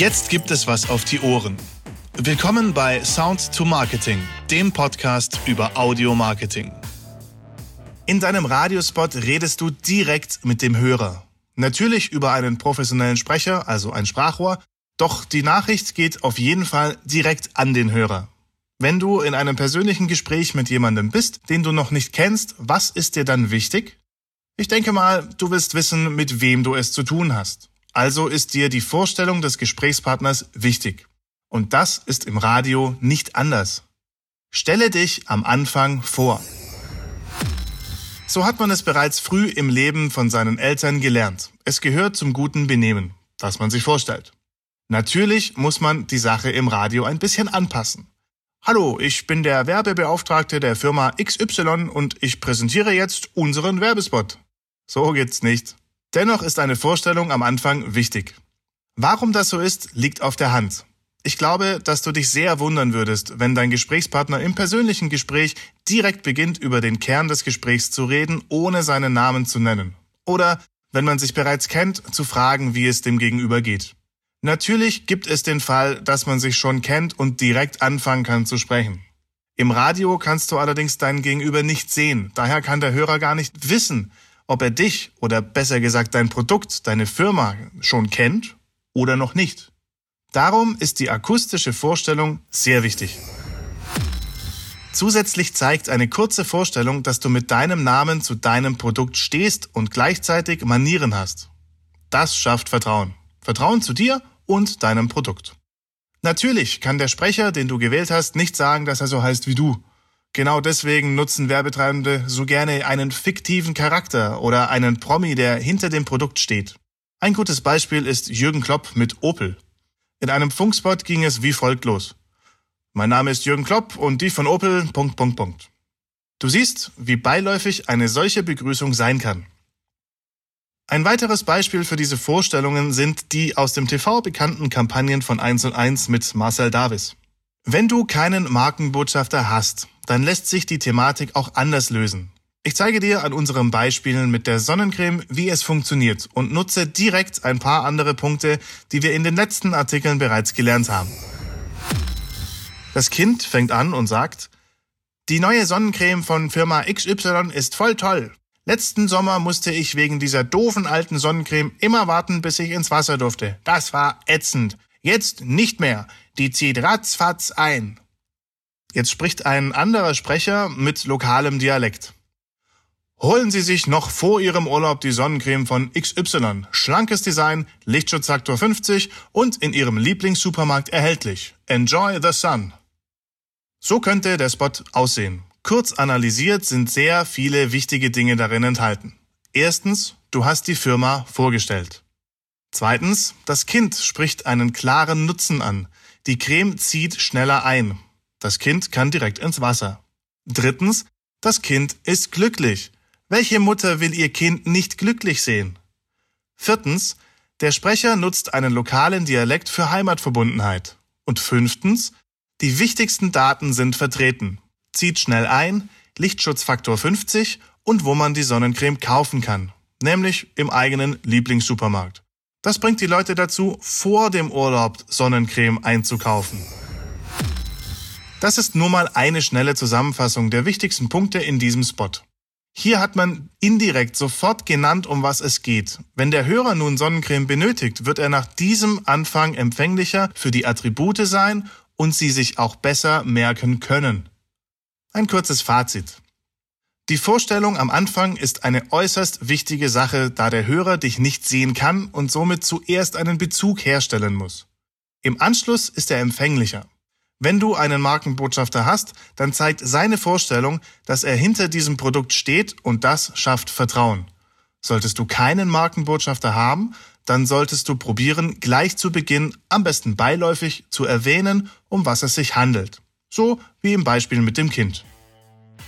Jetzt gibt es was auf die Ohren. Willkommen bei Sound to Marketing, dem Podcast über Audio Marketing. In deinem Radiospot redest du direkt mit dem Hörer. Natürlich über einen professionellen Sprecher, also ein Sprachrohr, doch die Nachricht geht auf jeden Fall direkt an den Hörer. Wenn du in einem persönlichen Gespräch mit jemandem bist, den du noch nicht kennst, was ist dir dann wichtig? Ich denke mal, du willst wissen, mit wem du es zu tun hast. Also ist dir die Vorstellung des Gesprächspartners wichtig. Und das ist im Radio nicht anders. Stelle dich am Anfang vor. So hat man es bereits früh im Leben von seinen Eltern gelernt. Es gehört zum guten Benehmen, das man sich vorstellt. Natürlich muss man die Sache im Radio ein bisschen anpassen. Hallo, ich bin der Werbebeauftragte der Firma XY und ich präsentiere jetzt unseren Werbespot. So geht's nicht. Dennoch ist eine Vorstellung am Anfang wichtig. Warum das so ist, liegt auf der Hand. Ich glaube, dass du dich sehr wundern würdest, wenn dein Gesprächspartner im persönlichen Gespräch direkt beginnt, über den Kern des Gesprächs zu reden, ohne seinen Namen zu nennen. Oder, wenn man sich bereits kennt, zu fragen, wie es dem Gegenüber geht. Natürlich gibt es den Fall, dass man sich schon kennt und direkt anfangen kann zu sprechen. Im Radio kannst du allerdings deinen Gegenüber nicht sehen, daher kann der Hörer gar nicht wissen, ob er dich oder besser gesagt dein Produkt, deine Firma schon kennt oder noch nicht. Darum ist die akustische Vorstellung sehr wichtig. Zusätzlich zeigt eine kurze Vorstellung, dass du mit deinem Namen zu deinem Produkt stehst und gleichzeitig Manieren hast. Das schafft Vertrauen. Vertrauen zu dir und deinem Produkt. Natürlich kann der Sprecher, den du gewählt hast, nicht sagen, dass er so heißt wie du. Genau deswegen nutzen Werbetreibende so gerne einen fiktiven Charakter oder einen Promi, der hinter dem Produkt steht. Ein gutes Beispiel ist Jürgen Klopp mit Opel. In einem Funkspot ging es wie folgt los. Mein Name ist Jürgen Klopp und die von Opel. Punkt, Punkt, Punkt. Du siehst, wie beiläufig eine solche Begrüßung sein kann. Ein weiteres Beispiel für diese Vorstellungen sind die aus dem TV bekannten Kampagnen von 1 und 1 mit Marcel Davis. Wenn du keinen Markenbotschafter hast, dann lässt sich die Thematik auch anders lösen. Ich zeige dir an unseren Beispielen mit der Sonnencreme, wie es funktioniert und nutze direkt ein paar andere Punkte, die wir in den letzten Artikeln bereits gelernt haben. Das Kind fängt an und sagt, die neue Sonnencreme von Firma XY ist voll toll. Letzten Sommer musste ich wegen dieser doofen alten Sonnencreme immer warten, bis ich ins Wasser durfte. Das war ätzend. Jetzt nicht mehr. Die zieht ratzfatz ein. Jetzt spricht ein anderer Sprecher mit lokalem Dialekt. Holen Sie sich noch vor Ihrem Urlaub die Sonnencreme von XY. Schlankes Design, Lichtschutzfaktor 50 und in Ihrem Lieblingssupermarkt erhältlich. Enjoy the sun. So könnte der Spot aussehen. Kurz analysiert sind sehr viele wichtige Dinge darin enthalten. Erstens, du hast die Firma vorgestellt. Zweitens, das Kind spricht einen klaren Nutzen an. Die Creme zieht schneller ein. Das Kind kann direkt ins Wasser. Drittens, das Kind ist glücklich. Welche Mutter will ihr Kind nicht glücklich sehen? Viertens, der Sprecher nutzt einen lokalen Dialekt für Heimatverbundenheit. Und fünftens, die wichtigsten Daten sind vertreten. Zieht schnell ein, Lichtschutzfaktor 50 und wo man die Sonnencreme kaufen kann. Nämlich im eigenen Lieblingssupermarkt. Das bringt die Leute dazu, vor dem Urlaub Sonnencreme einzukaufen. Das ist nur mal eine schnelle Zusammenfassung der wichtigsten Punkte in diesem Spot. Hier hat man indirekt sofort genannt, um was es geht. Wenn der Hörer nun Sonnencreme benötigt, wird er nach diesem Anfang empfänglicher für die Attribute sein und sie sich auch besser merken können. Ein kurzes Fazit. Die Vorstellung am Anfang ist eine äußerst wichtige Sache, da der Hörer dich nicht sehen kann und somit zuerst einen Bezug herstellen muss. Im Anschluss ist er empfänglicher. Wenn du einen Markenbotschafter hast, dann zeigt seine Vorstellung, dass er hinter diesem Produkt steht und das schafft Vertrauen. Solltest du keinen Markenbotschafter haben, dann solltest du probieren, gleich zu Beginn, am besten beiläufig, zu erwähnen, um was es sich handelt. So wie im Beispiel mit dem Kind.